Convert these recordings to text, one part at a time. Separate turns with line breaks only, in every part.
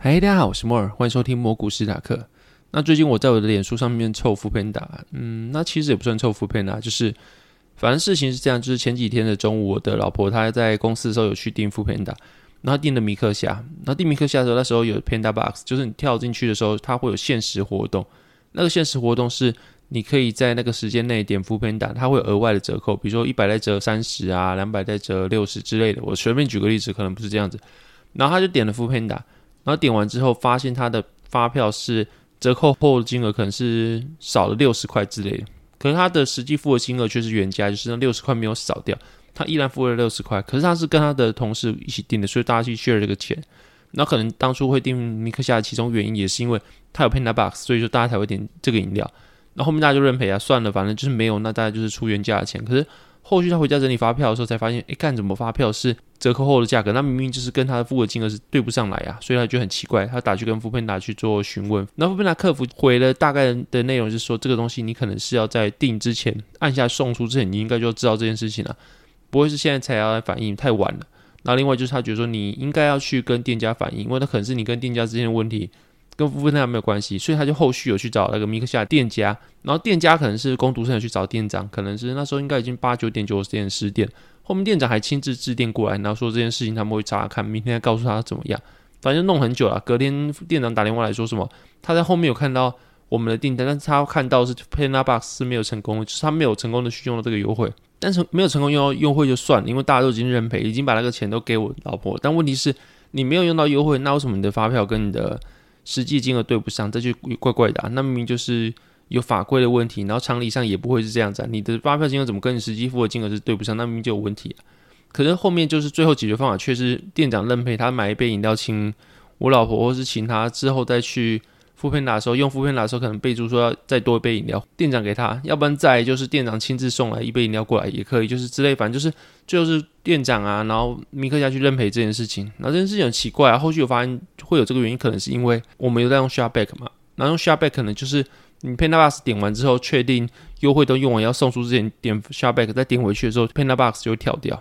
嗨，大家好，我是摩尔，欢迎收听摩股史塔克。那最近我在我的脸书上面凑 foodpanda，嗯，那其实也不算凑 foodpanda，就是反正事情是这样，就是前几天的中午，我的老婆她在公司的时候有去订 foodpanda，然后订了米克夏，然后订米克夏的时候，那时候有 panda box，就是你跳进去的时候，它会有限时活动，那个限时活动是你可以在那个时间内点 foodpanda，它会有额外的折扣，比如说一百再折三十啊，两百再折六十之类的。我随便举个例子，可能不是这样子，然后他就点了 foodpanda。然后点完之后，发现他的发票是折扣后的金额可能是少了六十块之类的，可是他的实际付的金额却是原价，就是那六十块没有少掉，他依然付了六十块。可是他是跟他的同事一起订的，所以大家去 share 这个钱。那可能当初会订米克夏的其中原因也是因为他有 Panda Box，所以说大家才会点这个饮料。那，后面大家就认赔啊，算了，反正就是没有，那大家就是出原价的钱。可是。后续他回家整理发票的时候，才发现，哎，干怎么发票是折扣后的价格？那明明就是跟他的付的金额是对不上来啊，所以他就很奇怪。他打去跟 foodpanda 去做询问，那 foodpanda 客服回了大概的内容，是说这个东西你可能是要在订之前按下送出之前，你应该就知道这件事情了，不会是现在才要来反映，太晚了。那另外就是他觉得说你应该要去跟店家反映，因为那可能是你跟店家之间的问题。跟 foodpanda 没有关系，所以他就后续有去找那个米克夏店家，然后店家可能是工读生有去找店长，可能是那时候应该已经八九点九点十点，后面店长还亲自致电过来，然后说这件事情他们会查看，明天告诉他怎么样，反正弄很久了。隔天店长打电话来说什么，他在后面有看到我们的订单，但是他看到是 Panda Box 是没有成功，就是他没有成功的去用到这个优惠，但是没有成功用到优惠就算了，因为大家都已经认赔，已经把那个钱都给我老婆，但问题是你没有用到优惠，那为什么你的发票跟你的实际金额对不上，这就怪怪的啊。那明明就是有法规的问题，然后常理上也不会是这样子啊。你的发票金额怎么跟你实际付的金额是对不上？那明明就有问题。可是后面就是最后解决方法却是店长认赔，他买一杯饮料请我老婆，或是请他之后再去。Foodpanda 的时候，用 foodpanda 的时候，可能备注说要再多一杯饮料，店长给他，要不然再就是店长亲自送来一杯饮料过来也可以，就是之类，反正就是最后是店长啊，然后米克夏去认赔这件事情，然后这件事情很奇怪啊，后续有发现会有这个原因，可能是因为我们有在用 ShopBack 嘛，然后用 ShopBack 可能就是你 Panda Box 点完之后，确定优惠都用完要送出之前点 ShopBack，再点回去的时候，Panda Box 就会跳掉，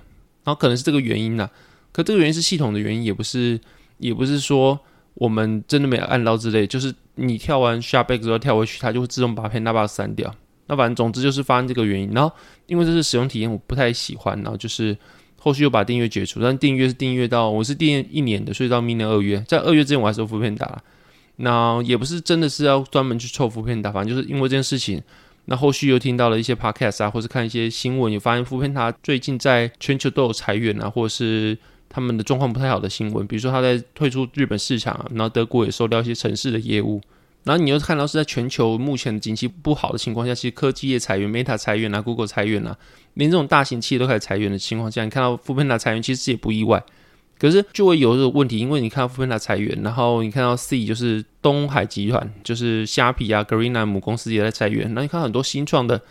然后可能是这个原因呐，可这个原因是系统的原因，也不是，也不是说。我们真的没有按到之类，就是你跳完 ShopBack 之后跳回去，它就会自动把 Panda Box 删掉。那反正总之就是发生这个原因。然后因为这是使用体验，我不太喜欢，然后就是后续又把订阅解除。但订阅是订阅到我是订阅一年的，所以到明年二月，在二月之前我还是有副片打。那也不是真的是要专门去凑副片打反正就是因为这件事情。那后续又听到了一些 podcast 啊，或是看一些新闻，有发现副片它最近在全球都有裁员啊，或者是。他们的状况不太好的新闻，比如说他在退出日本市场，然后德国也收掉一些城市的业务，然后你又看到是在全球目前的景气不好的情况下，其实科技业裁员，Meta 裁员啊，Google 裁员啊，连这种大型企业都开始裁员的情况下，你看到 FUPANA 裁员，其实也不意外。可是就会有这个问题，因为你看到 FUPANA 裁员，然后你看到 C 就是东海集团，就是虾皮啊，Greena 母公司也在裁员，然后你看很多新创的。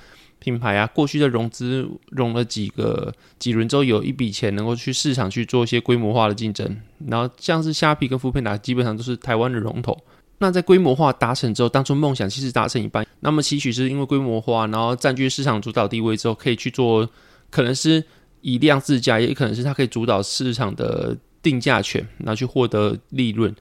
品牌啊，过去的融资融了几个几轮之后，有一笔钱能够去市场去做一些规模化的竞争。然后像是虾皮跟 foodpanda 基本上都是台湾的龙头。那在规模化达成之后，当初梦想其实达成一半，那么期许是因为规模化，然后占据市场主导地位之后，可以去做，可能是以量自价，也可能是它可以主导市场的定价权，然后去获得利润。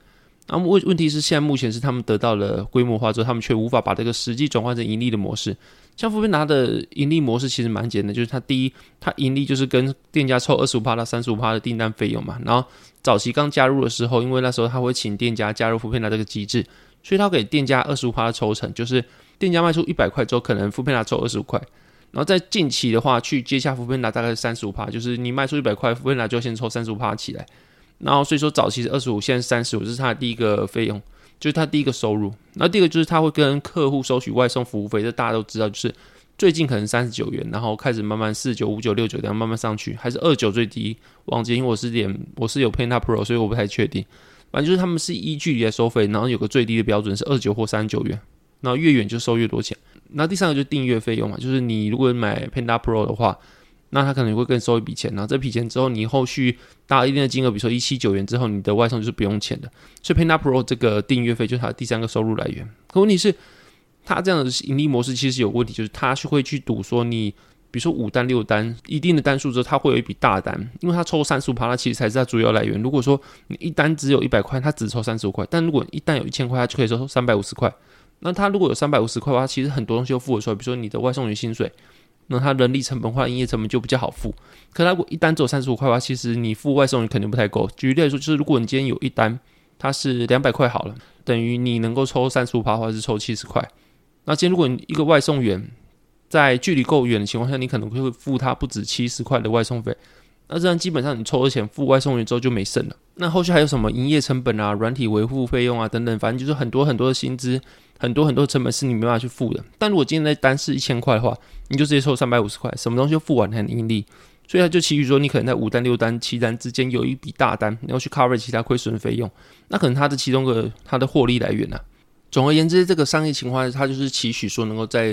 那么问问题是，现在目前是他们得到了规模化之后，他们却无法把这个实际转换成盈利的模式。像 foodpanda 的盈利模式其实蛮简单，就是它第一，它盈利就是跟店家抽二十五趴到三十五趴的订单费用嘛。然后早期刚加入的时候，因为那时候他会请店家加入 foodpanda 这个机制，所以他给店家二十五趴的抽成，就是店家卖出一百块之后，可能 foodpanda 抽二十五块。然后在近期的话，去接下 foodpanda 大概是三十五趴，就是你卖出一百块，foodpanda 就先抽三十五趴起来。然后所以说早期是二十五，现在三十五，这是他的第一个费用。就是他第一个收入，那第二个就是他会跟客户收取外送服务费，这大家都知道。就是最近可能三十九元，然后开始慢慢四九、五九、六九这样慢慢上去，还是二九最低，忘记，因为我是点我是有 Panda Pro，所以我不太确定。反正就是他们是依距离来收费，然后有个最低的标准是二九或三十九元，然后越远就收越多钱。那第三个就是订阅费用嘛，就是你如果买 Panda Pro 的话。那他可能会更收一笔钱，然后这笔钱之后，你后续达一定的金额，比如说一七九元之后，你的外送就是不用钱的。所以 Panda Pro 这个订阅费就是它的第三个收入来源。可问题是，它这样的盈利模式其实有问题，就是它是会去赌说你，比如说五单六单一定的单数之后，它会有一笔大单，因为它抽三十五趴，它其实才是它主要来源。如果说你一单只有一百块，它只抽三十五块；但如果一单有一千块，它就可以收三百五十块。那它如果有三百五十块的话，其实很多东西都付得出来，比如说你的外送员薪水，那它人力成本或营业成本就比较好付。可它如果一单只有三十五块的话，其实你付外送员肯定不太够。举例来说，就是如果你今天有一单，它是两百块好了，等于你能够抽三十五趴，或者是抽七十块。那今天如果你一个外送员，在距离够远的情况下，你可能会付他不止七十块的外送费。那这样基本上你抽了钱付外送员之后就没剩了。那后续还有什么营业成本啊、软体维护费用啊等等，反正就是很多很多的薪资，很多很多成本是你没办法去付的。但如果今天的单是一千块的话，你就直接收三百五十块，什么东西都付完很盈利。所以他就期许说，你可能在五单、六单、七单之间有一笔大单，你要去 cover 其他亏损费用，那可能它的其中个它的获利来源呢、总而言之，这个商业情况下，它就是期许说能够在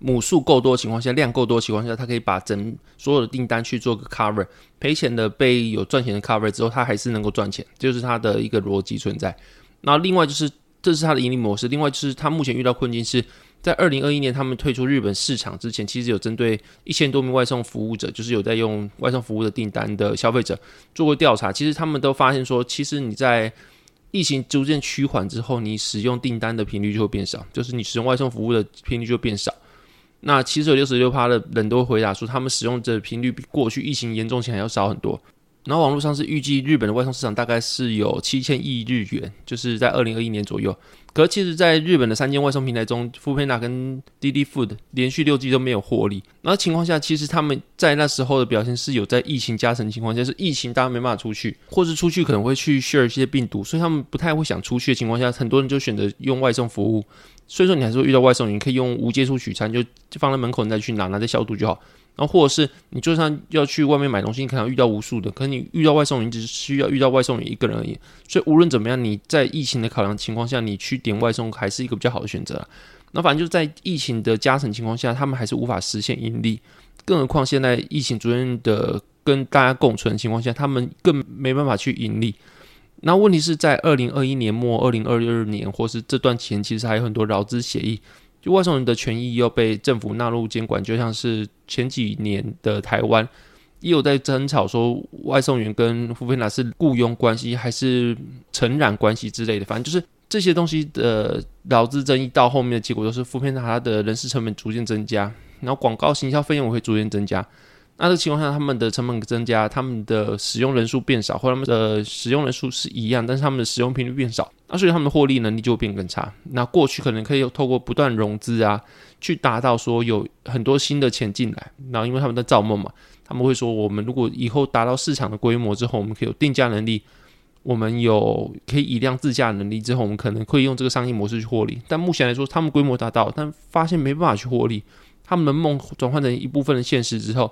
母数够多的情况下，量够多的情况下，它可以把整所有的订单去做个 cover，赔钱的被有赚钱的 cover 之后，它还是能够赚钱，就是它的一个逻辑存在。那另外就是，这是它的盈利模式。另外就是，它目前遇到困境是在二零二一年他们退出日本市场之前，其实有针对一千多名外送服务者，就是有在用外送服务的订单的消费者做过调查，其实他们都发现说，其实你在疫情逐渐趋缓之后，你使用订单的频率就会变少，就是你使用外送服务的频率就会变少。那其实有六十六趴的人都回答说，他们使用的频率比过去疫情严重前还要少很多。然后网络上是预计日本的外送市场大概是有七千亿日元，就是在二零二一年左右。可是其实，在日本的三间外送平台中 f o o p a n d a 跟滴滴 Food 连续六季都没有获利。那情况下，其实他们在那时候的表现是有在疫情加成情况下，是疫情大家没办法出去，或是出去可能会去 share 一些病毒，所以他们不太会想出去的情况下，很多人就选择用外送服务。所以说，你还是会遇到外送员，可以用无接触取餐，就就放在门口，你再去拿，拿再消毒就好。然后或者是你就算要去外面买东西，你可能遇到无数的，可能你遇到外送员只需要遇到外送员一个人而已。所以无论怎么样，你在疫情的考量情况下，你去点外送还是一个比较好的选择。那反正就在疫情的加成情况下，他们还是无法实现盈利。更何况现在疫情逐渐的跟大家共存的情况下，他们更没办法去盈利。那问题是在二零二一年末、二零二二年或是这段期间，其实还有很多劳资协议。就外送人的权益又被政府纳入监管，就像是前几年的台湾也有在争吵说外送员跟富片达是雇佣关系还是承揽关系之类的，反正就是这些东西的劳资争议到后面的结果都是负片它的人事成本逐渐增加，然后广告行销费用也会逐渐增加。那这情况下，他们的成本增加，他们的使用人数变少，或者他们的使用人数是一样，但是他们的使用频率变少，那所以他们的获利能力就会变更差。那过去可能可以透过不断融资啊，去达到说有很多新的钱进来，然后因为他们在造梦嘛，他们会说，我们如果以后达到市场的规模之后，我们可以有定价能力，我们有可以以量自价能力之后，我们可能可以用这个商业模式去获利。但目前来说，他们规模达到，但发现没办法去获利，他们的梦转换成一部分的现实之后。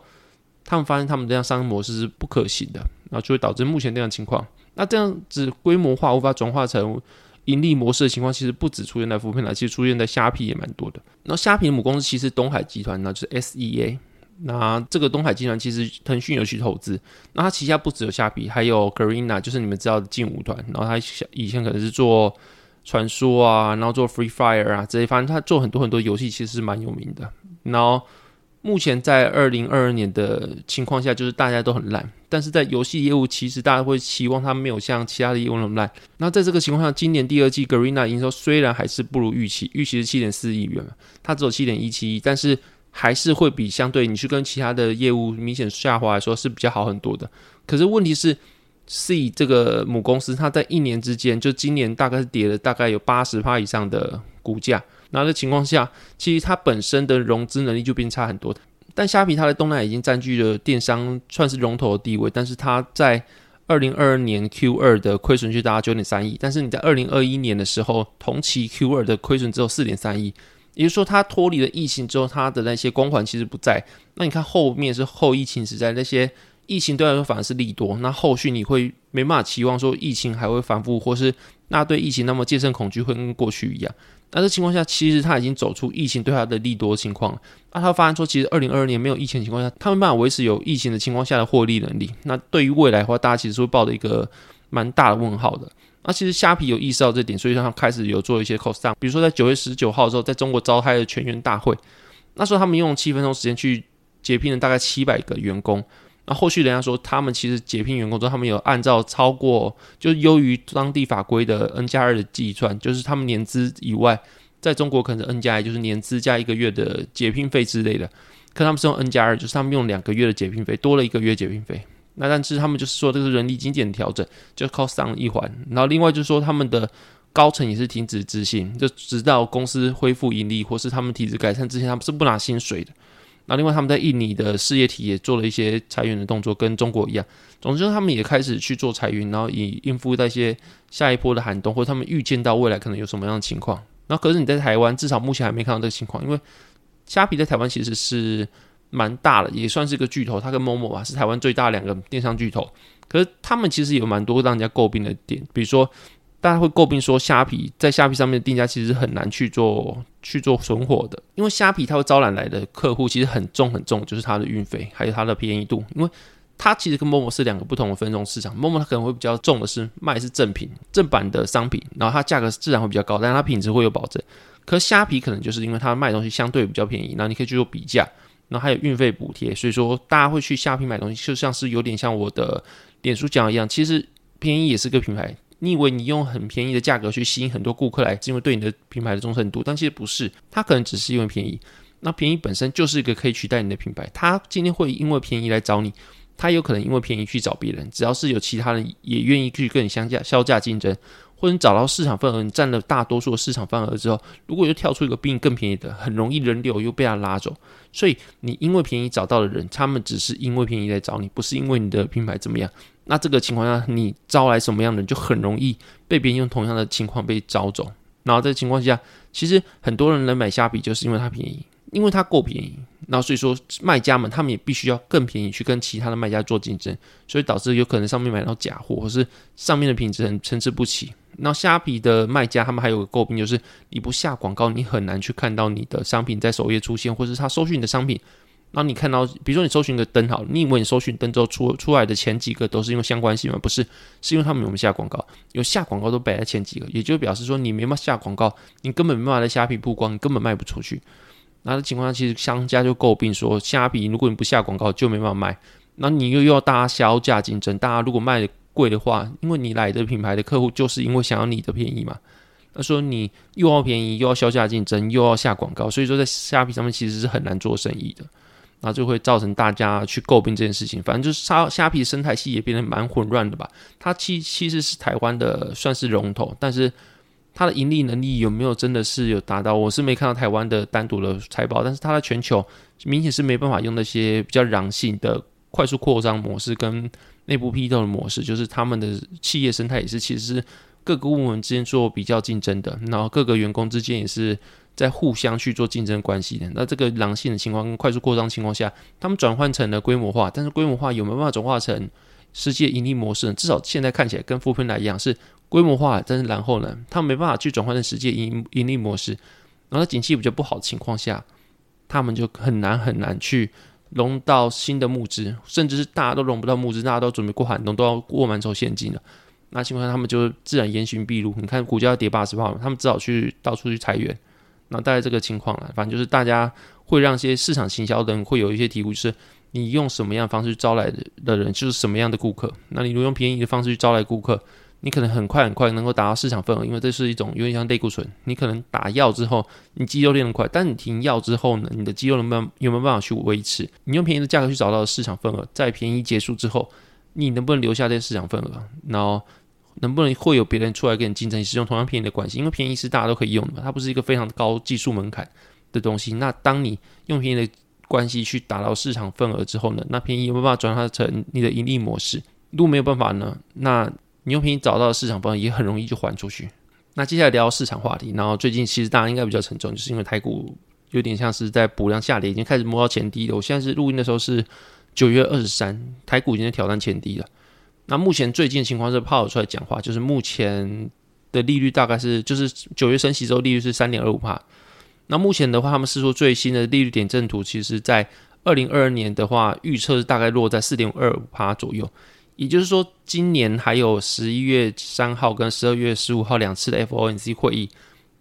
他们发现他们这样商业模式是不可行的，然后就会导致目前这样情况。那这样子规模化无法转化成盈利模式的情况，其实不止出现在 Foodpanda，其实出现在虾皮也蛮多的。那虾皮的母公司其实东海集团，那就是 SEA。那这个东海集团其实腾讯有去投资，那它旗下不只有虾皮，还有 g r e n a 就是你们知道的劲舞团。然后它以前可能是做传说啊，然后做 Free Fire 啊这些，反正它做很多很多游戏，其实是蛮有名的。然后。目前在二零二二年的情况下，就是大家都很烂，但是在游戏业务，其实大家会期望它没有像其他的业务那么烂。那在这个情况下，今年第二季 Garena 营收虽然还是不如预期，预期是七点四亿元，它只有七点一七亿，但是还是会比相对你去跟其他的业务明显下滑来说是比较好很多的。可是问题是，C 这个母公司，它在一年之间，就今年大概是跌了大概有八十趴以上的股价。那的情况下，其实它本身的融资能力就变差很多。但虾皮它在东南亚已经占据了电商算是龙头的地位，但是它在二零二二年 Q 二的亏损就达到九点三亿，但是你在二零二一年的时候，同期 Q 二的亏损只有四点三亿，也就是说它脱离了疫情之后，它的那些光环其实不在。那你看后面是后疫情时代，那些疫情对来说反而是利多，那后续你会没办法期望说疫情还会反复，或是那对疫情那么戒慎恐惧会跟过去一样。那这情况下，其实他已经走出疫情对他的利多情况。那他发现说，其实二零二二年没有疫情情况下，他没办法维持有疫情的情况下的获利能力。那对于未来的话，大家其实是会抱着一个蛮大的问号的。那其实虾皮有意识到这点，所以他开始有做一些 cost down。比如说在九月十九号的时候，在中国召开了全员大会，那时候他们用七分钟时间去解聘了大概七百个员工。那后续人家说，他们其实解聘员工之后，他们有按照超过就是优于当地法规的 N 加二的计算，就是他们年资以外，在中国可能是 N 加一，就是年资加一个月的解聘费之类的。可他们是用 N 加二，就是他们用两个月的解聘费，多了一个月解聘费。那但是他们就是说这个人力精简调整，就 cost down 一环。然后另外就是说他们的高层也是停止执行，就直到公司恢复盈利或是他们体制改善之前，他们是不拿薪水的。那另外他们在印尼的事业体也做了一些裁员的动作，跟中国一样。总之他们也开始去做裁员，然后以应付那些下一波的寒冬，或他们预见到未来可能有什么样的情况。那可是你在台湾，至少目前还没看到这个情况，因为虾皮在台湾其实是。蛮大的，也算是个巨头。它跟 Momo 吧，是台湾最大两个电商巨头。可是他们其实有蛮多让人家诟病的点，比如说大家会诟病说，虾皮在虾皮上面的定价其实很难去做去做存活的，因为虾皮它会招揽来的客户其实很重很重，就是它的运费还有它的便宜度。因为它其实跟 Momo 是两个不同的分众市场，Momo 它可能会比较重的是卖是正品正版的商品，然后它价格自然会比较高，但是它品质会有保证。可是虾皮可能就是因为它卖东西相对比较便宜，然后你可以去做比价。然后还有运费补贴，所以说大家会去虾皮买东西，就像是有点像我的脸书讲一样，其实便宜也是个品牌。你以为你用很便宜的价格去吸引很多顾客来，是因为对你的品牌的忠诚度，但其实不是，它可能只是因为便宜。那便宜本身就是一个可以取代你的品牌，它今天会因为便宜来找你，它有可能因为便宜去找别人，只要是有其他人也愿意去跟你相价削价竞争。或者你找到市场份额，你占了大多数的市场份额之后，如果又跳出一个比你更便宜的，很容易人流又被他拉走。所以你因为便宜找到的人，他们只是因为便宜来找你，不是因为你的品牌怎么样。那这个情况下，你招来什么样的人，就很容易被别人用同样的情况被招走。然后在情况下，其实很多人来买虾皮，就是因为它便宜。因为它够便宜，那所以说卖家们他们也必须要更便宜去跟其他的卖家做竞争，所以导致有可能上面买到假货，或是上面的品质很参差不齐。那虾皮的卖家他们还有个诟病，就是你不下广告，你很难去看到你的商品在首页出现，或是他搜寻你的商品。然后你看到，比如说你搜寻个灯好，你以为你搜寻灯之后出出来的前几个都是因为相关性吗？不是，是因为他们有没有下广告，有下广告都摆在前几个，也就表示说你没办法下广告，你根本没办法在虾皮曝光，你根本卖不出去。那的情况下，其实商家就诟病说，虾皮如果你不下广告就没办法卖，那你又要大家削价竞争，大家如果卖的贵的话，因为你来的品牌的客户就是因为想要你的便宜嘛，那说你又要便宜又要削价竞争又要下广告，所以说在虾皮上面其实是很难做生意的，那就会造成大家去诟病这件事情。反正就是虾虾皮生态系也变得蛮混乱的吧，它其其实是台湾的算是龙头，但是。它的盈利能力有没有真的是有达到？我是没看到台湾的单独的财报，但是它在全球明显是没办法用那些比较狼性的快速扩张模式跟内部批斗的模式，就是他们的企业生态也是其实是各个部门之间做比较竞争的，然后各个员工之间也是在互相去做竞争关系的。那这个狼性的情况跟快速扩张情况下，他们转换成了规模化，但是规模化有没有办法转化成实际盈利模式呢？至少现在看起来跟富平来一样是。规模化，但是然后呢，他没办法去转换成实际盈盈利模式，然后在景气比较不好的情况下，他们就很难很难去融到新的募资，甚至是大家都融不到募资，大家都准备过寒冬，都要过满手现金了。那情况下，他们就自然严刑逼露。你看股价要跌八十趴，他们只好去到处去裁员。那大概这个情况了，反正就是大家会让一些市场行销的人会有一些体悟，就是你用什么样的方式招来的人，就是什么样的顾客。那你如果用便宜的方式去招来顾客。你可能很快很快能够达到市场份额，因为这是一种有点像类固醇。你可能打药之后，你肌肉练得快，但你停药之后呢，你的肌肉能不能有没有办法去维持？你用便宜的价格去找到市场份额，在便宜结束之后，你能不能留下这些市场份额？然后能不能会有别人出来跟你竞争，使用同样便宜的关系？因为便宜是大家都可以用的嘛，它不是一个非常高技术门槛的东西。那当你用便宜的关系去打到市场份额之后呢，那便宜有没有办法转化成你的盈利模式？如果没有办法呢，那你用便宜找到的市场份额也很容易就还出去。那接下来聊市场话题，然后最近其实大家应该比较沉重，就是因为台股有点像是在补量下跌，已经开始摸到前低了。我现在是录音的时候是九月二十三，台股已经在挑战前低了。那目前最近的情况是鲍尔出来讲话，就是目前的利率大概是就是九月升息之后利率是三点二五帕。那目前的话，他们是说最新的利率点阵图，其实在二零二二年的话，预测是大概落在四点二五帕左右。也就是说，今年还有十一月三号跟十二月十五号两次的 FOMC 会议，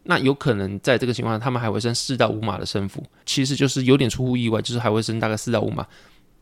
那有可能在这个情况下，他们还会升四到五码的升幅，其实就是有点出乎意外，就是还会升大概四到五码。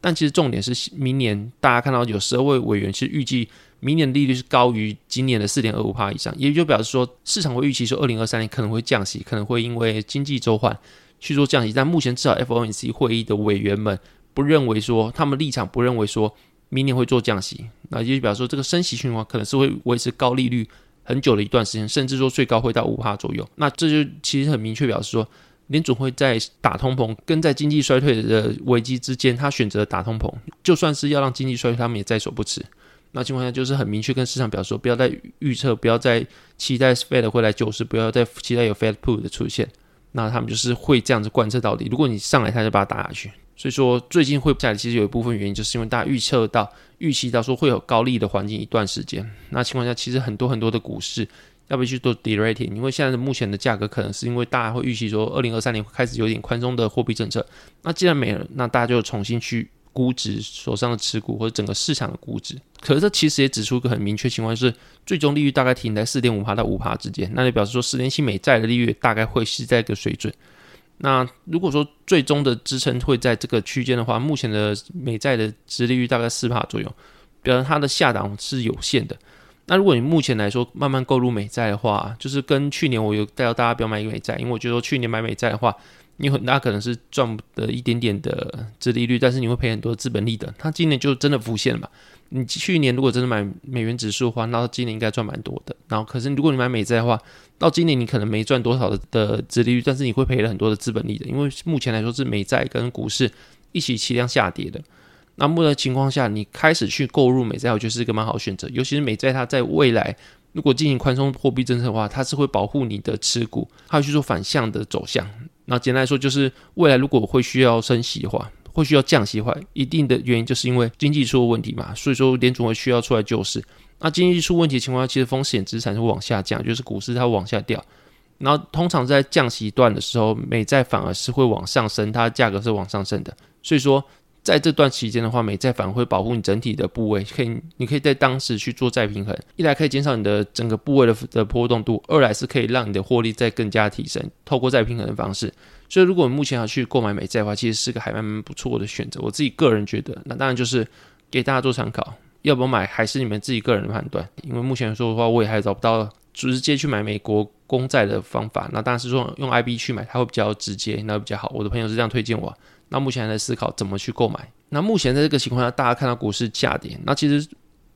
但其实重点是，明年大家看到有十二位委员其实预计明年的利率是高于今年的四点二五帕以上，也就表示说市场会预期说二零二三年可能会降息，可能会因为经济周转去做降息。但目前至少 FOMC 会议的委员们不认为说，他们立场不认为说明年会做降息，那也就表示说这个升息循环可能是会维持高利率很久的一段时间，甚至说最高会到五帕左右。那这就其实很明确表示说。联准会在打通膨跟在经济衰退的危机之间，他选择打通膨，就算是要让经济衰退，他们也在所不辞。那情况下就是很明确跟市场表示说，不要再预测，不要再期待 Fed 会来救市，不要再期待有 Fed Put 的出现。那他们就是会这样子贯彻到底。如果你上来，他就把它打下去。所以说最近会下来，其实有一部分原因就是因为大家预测到、预期到说会有高利的环境一段时间。那情况下，其实很多很多的股市。要不要去做 de-rating？因为现在目前的价格可能是因为大家会预期说，二零二三年开始有点宽松的货币政策。那既然没了，那大家就重新去估值手上的持股或者整个市场的估值。可是这其实也指出一个很明确情况，就是最终利率大概停在四点五趴到五趴之间。那就表示说，十年期美债的利率大概会是在一个水准。那如果说最终的支撑会在这个区间的话，目前的美债的殖利率大概四趴左右，表示它的下档是有限的。那如果你目前来说慢慢购入美债的话，就是跟去年我有带到大家不要买美债，因为我觉得去年买美债的话，你很大可能是赚的一点点的殖利率，但是你会赔很多资本利得。它今年就真的浮现了嘛？你去年如果真的买美元指数的话，那今年应该赚蛮多的。然后可是如果你买美债的话，到今年你可能没赚多少的的殖利率，但是你会赔了很多的资本利得，因为目前来说是美债跟股市一起齐量下跌的。那么的情况下，你开始去购入美债，我觉得是一个蛮好选择。尤其是美债，它在未来如果进行宽松货币政策的话，它是会保护你的持股，它会去做反向的走向。那简单来说，就是未来如果会需要升息的话，会需要降息的话，一定的原因就是因为经济出了问题嘛。所以说联储会需要出来救市。那经济出问题的情况下，其实风险资产是会往下降，就是股市它往下掉。然后通常在降息段的时候，美债反而是会往上升，它价格是往上升的。所以说。在这段期间的话，美债反而会保护你整体的部位，可以，你可以在当时去做再平衡。一来可以减少你的整个部位的的波动度，二来是可以让你的获利再更加提升，透过再平衡的方式。所以，如果你目前要去购买美债的话，其实是个还蛮蛮不错的选择。我自己个人觉得，那当然就是给大家做参考，要不要买还是你们自己个人的判断。因为目前来说的话，我也还找不到直接去买美国公债的方法。那当然是说用 IB 去买，它会比较直接，那比较好。我的朋友是这样推荐我。那目前还在思考怎么去购买。那目前在这个情况下，大家看到股市下跌，那其实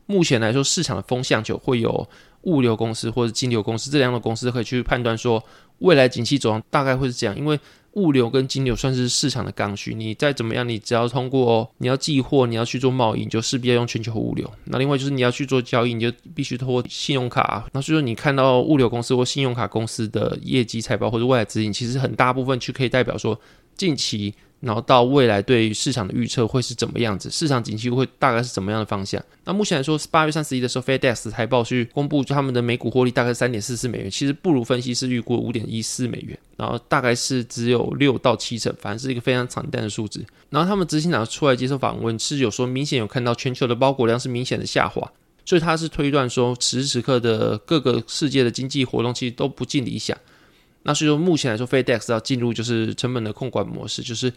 目前来说，市场的风向就会有物流公司或者金流公司这两种公司可以去判断说，未来景气走向大概会是这样。因为物流跟金流算是市场的刚需，你再怎么样，你只要通过你要寄货，你要去做贸易，你就势必要用全球物流。那另外就是你要去做交易，你就必须通过信用卡。那所以说，你看到物流公司或信用卡公司的业绩财报或者未来指引，其实很大部分去可以代表说近期。然后到未来对于市场的预测会是怎么样子？市场景气会大概是怎么样的方向？那目前来说，八月三十一的时候，FedEx 财报去公布，他们的每股获利大概三点四四美元，其实不如分析师预估五点一四美元，然后大概是只有六到七成，反正是一个非常惨淡的数字。然后他们执行长出来接受访问，是有说明显有看到全球的包裹量是明显的下滑，所以他是推断说，此时此刻的各个世界的经济活动其实都不尽理想。那所以说，目前来说，FedEx 要进入就是成本的控管模式，就是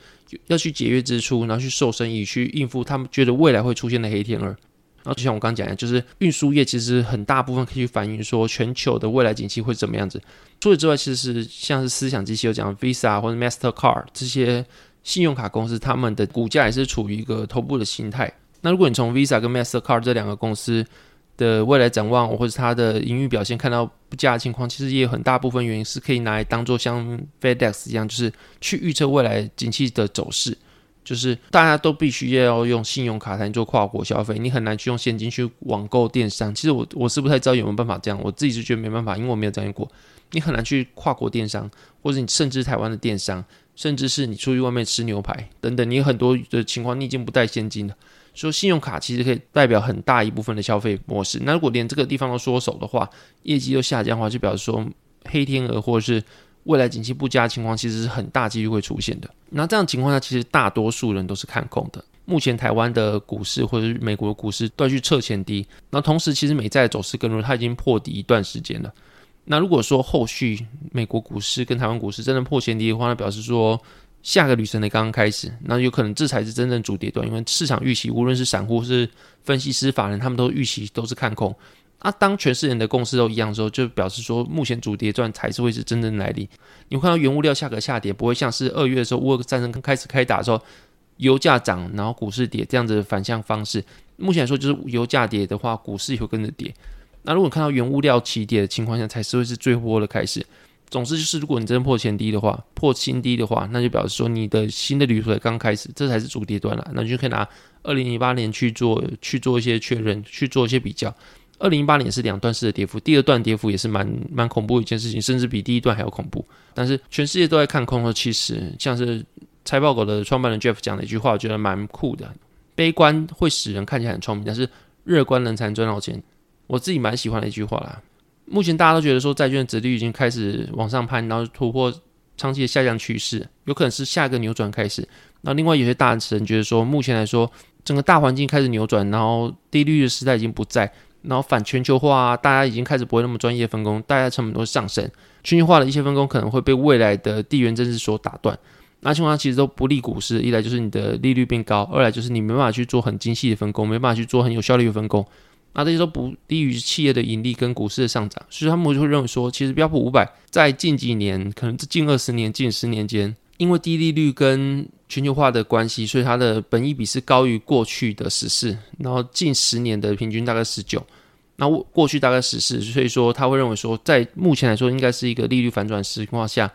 要去节约支出，然后去瘦身，以去应付他们觉得未来会出现的黑天鹅。然后就像我刚刚讲的，就是运输业其实很大部分可以去反映说全球的未来景气会怎么样子。除此之外，其实是像是思想机器有讲 Visa 或者 Mastercard 这些信用卡公司，他们的股价也是处于一个头部的形态。那如果你从 Visa 跟 Mastercard 这两个公司，的未来展望，或者它的营运表现看到不佳的情况，其实也有很大部分原因是可以拿来当做像 FedEx 一样，就是去预测未来景气的走势。就是大家都必须要用信用卡才能做跨国消费，你很难去用现金去网购电商。其实我我是不太知道有没有办法这样，我自己是觉得没办法，因为我没有这样过。你很难去跨国电商，或者你甚至台湾的电商，甚至是你出去外面吃牛排等等，你很多的情况你已经不带现金了。说信用卡其实可以代表很大一部分的消费模式，那如果连这个地方都缩手的话，业绩又下降的话，就表示说黑天鹅或者是未来景气不佳情况，其实是很大几率会出现的。那这样情况下，其实大多数人都是看空的。目前台湾的股市或者美国的股市都要去测前低，那同时其实美债走势更弱，它已经破底一段时间了。那如果说后续美国股市跟台湾股市真的破前低的话，那表示说下个旅程的刚刚开始，那有可能这才是真正主跌段，因为市场预期无论是散户是分析师法人，他们都预期都是看空。啊，当全世界的共识都一样的时候，就表示说目前主跌段才是会是真正来临。你会看到原物料价格下跌，不会像是二月的时候乌俄战争刚开始开打的时候，油价涨然后股市跌这样子的反向方式。目前来说，就是油价跌的话，股市也会跟着跌。那如果看到原物料起跌的情况下，才是会是最后的开始。总之就是，如果你真的破前低的话，破新低的话，那就表示说你的新的旅途才刚开始，这才是主跌段了。那你就可以拿二零零八年去做去做一些确认，去做一些比较。二零一八年是两段式的跌幅，第二段跌幅也是蛮蛮恐怖的一件事情，甚至比第一段还要恐怖。但是全世界都在看空的，其实像是财报狗的创办人 Jeff 讲的一句话，我觉得蛮酷的：悲观会使人看起来很聪明，但是乐观人才能赚到钱。我自己蛮喜欢的一句话啦。目前大家都觉得说债券的殖利率已经开始往上攀，然后突破长期的下降趋势，有可能是下一个扭转开始。那另外有些大神觉得说，目前来说整个大环境开始扭转，然后低利率的时代已经不在。然后反全球化，大家已经开始不会那么专业分工，大家成本都上升，全球化的一些分工可能会被未来的地缘政治所打断。那情况下其实都不利股市，一来就是你的利率变高，二来就是你没办法去做很精细的分工，没办法去做很有效率的分工。那这些都不利于企业的盈利跟股市的上涨，所以他们就会认为说，其实标普五百在近几年，可能近二十年、近十年间，因为低利率跟全球化的关系，所以它的本益比是高于过去的十四，然后近十年的平均大概十九，那过去大概十四，所以说他会认为说，在目前来说，应该是一个利率反转情况下，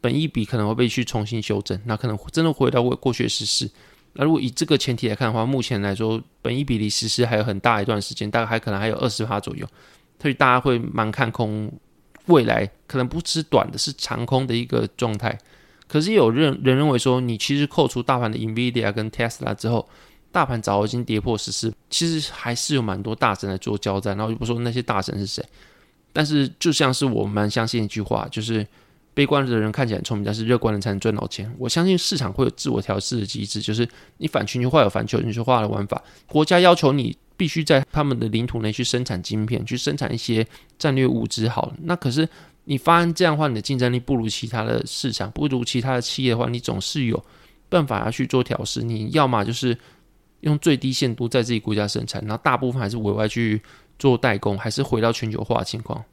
本益比可能会被去重新修正，那可能真的回到过过去的十四。那如果以这个前提来看的话，目前来说，本益比离实施还有很大一段时间，大概还可能还有二十趴左右，所以大家会蛮看空未来，可能不是短的，是长空的一个状态。可是有人人认为说，你其实扣除大盘的 Nvidia 跟 Tesla 之后，大盘早已经跌破十四，其实还是有蛮多大神来做交战。然后就不说那些大神是谁，但是就像是我蛮相信一句话，就是悲观的人看起来很聪明，但是乐观的人才能赚到钱。我相信市场会有自我调试的机制，就是你反全球化有反全球化的玩法，国家要求你必须在他们的领土内去生产晶片，去生产一些战略物资。好，那可是。你发现这样的话，你的竞争力不如其他的市场，不如其他的企业的话，你总是有办法要去做调试。你要么就是用最低限度在自己国家生产，然后大部分还是委外去做代工，还是回到全球化的情况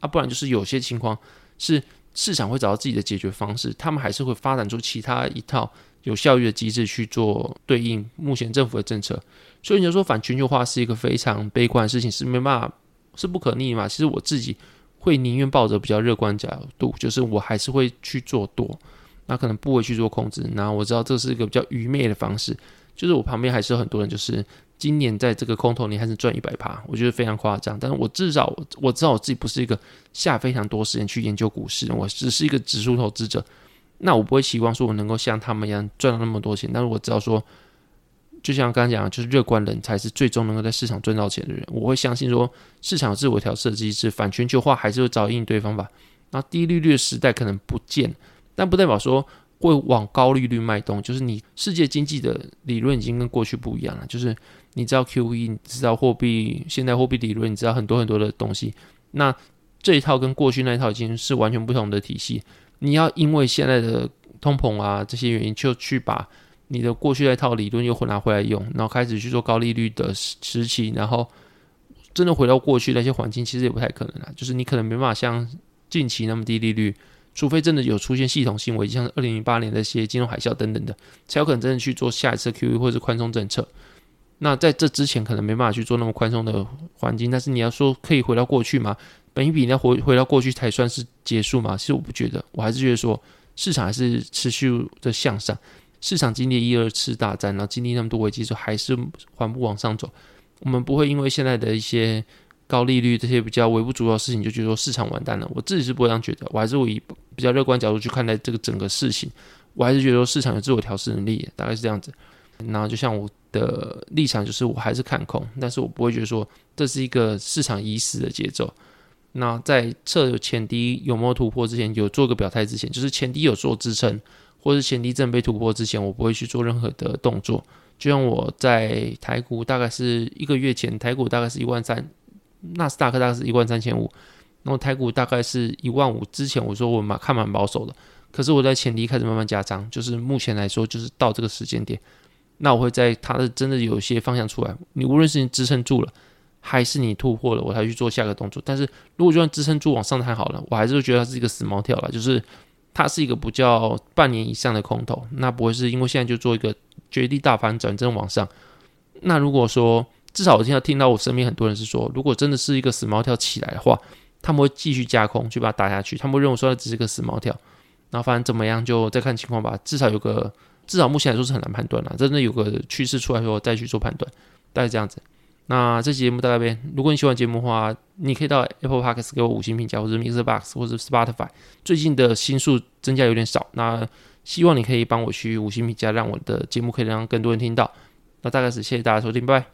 啊，不然就是有些情况是市场会找到自己的解决方式，他们还是会发展出其他一套有效率的机制去做对应目前政府的政策。所以你就说反全球化是一个非常悲观的事情，是没办法，是不可逆嘛？其实我自己。会宁愿抱着比较乐观角度，就是我还是会去做多，那可能不会去做控制。然后我知道这是一个比较愚昧的方式，就是我旁边还是有很多人，就是今年在这个空头你还是赚一百趴，我觉得非常夸张。但是我至少我知道我自己不是一个下非常多时间去研究股市，我只是一个指数投资者。那我不会期望说我能够像他们一样赚到那么多钱，但是我知道说。就像刚刚讲，就是乐观人才是最终能够在市场赚到钱的人。我会相信说，市场自我调适的机制，反全球化还是会找应对方法。那低利率的时代可能不见，但不代表说会往高利率脉动。就是你世界经济的理论已经跟过去不一样了。就是你知道 QE，你知道货币现代货币理论，你知道很多很多的东西。那这一套跟过去那一套已经是完全不同的体系。你要因为现在的通膨啊这些原因，就去把。你的过去那套理论又拿回来用，然后开始去做高利率的时期，然后真的回到过去那些环境，其实也不太可能啊。就是你可能没办法像近期那么低利率，除非真的有出现系统性危机，像二零零八年那些金融海啸等等的，才有可能真的去做下一次 QE 或者宽松政策。那在这之前，可能没办法去做那么宽松的环境。但是你要说可以回到过去吗？本益比你要回回到过去才算是结束吗？其实我不觉得，我还是觉得说市场还是持续的向上。市场经历一二次大战，然后经历那么多危机之后，还是缓步往上走。我们不会因为现在的一些高利率这些比较微不足道的事情，就觉得说市场完蛋了。我自己是不会这样觉得，我还是会以比较乐观角度去看待这个整个事情。我还是觉得说市场有自我调试能力，大概是这样子。然后就像我的立场，就是我还是看空，但是我不会觉得说这是一个市场已死的节奏。那在测前低有没有突破之前，有做个表态之前，就是前低有做支撑。或是前低正被突破之前，我不会去做任何的动作。就像我在台股大概是一个月前，台股大概是一万三，纳斯达克大概是一万三千五，然后台股大概是一万五，之前我说我蛮看蛮保守的，可是我在前低开始慢慢加仓，就是目前来说就是到这个时间点，那我会在它的真的有一些方向出来，你无论是你支撑住了，还是你突破了，我才去做下个动作。但是如果就算支撑住往上太好了，我还是会觉得它是一个死猫跳了，就是它是一个不叫半年以上的空头，那不会是因为现在就做一个绝地大反转，正往上。那如果说至少我听到听到我身边很多人是说，如果真的是一个死猫跳起来的话，他们会继续加空去把它打下去，他们会认为说它只是个死猫跳，然后反正怎么样就再看情况吧。至少有个，至少目前来说是很难判断了，真的有个趋势出来后再去做判断，大概这样子。那这期节目到这边，如果你喜欢节目的话，你可以到 Apple Podcast 给我五星评价，或者 Mixer Box 或者 Spotify。最近的新数增加有点少，那希望你可以帮我去五星评价，让我的节目可以让更多人听到。那大概是谢谢大家收听，拜拜。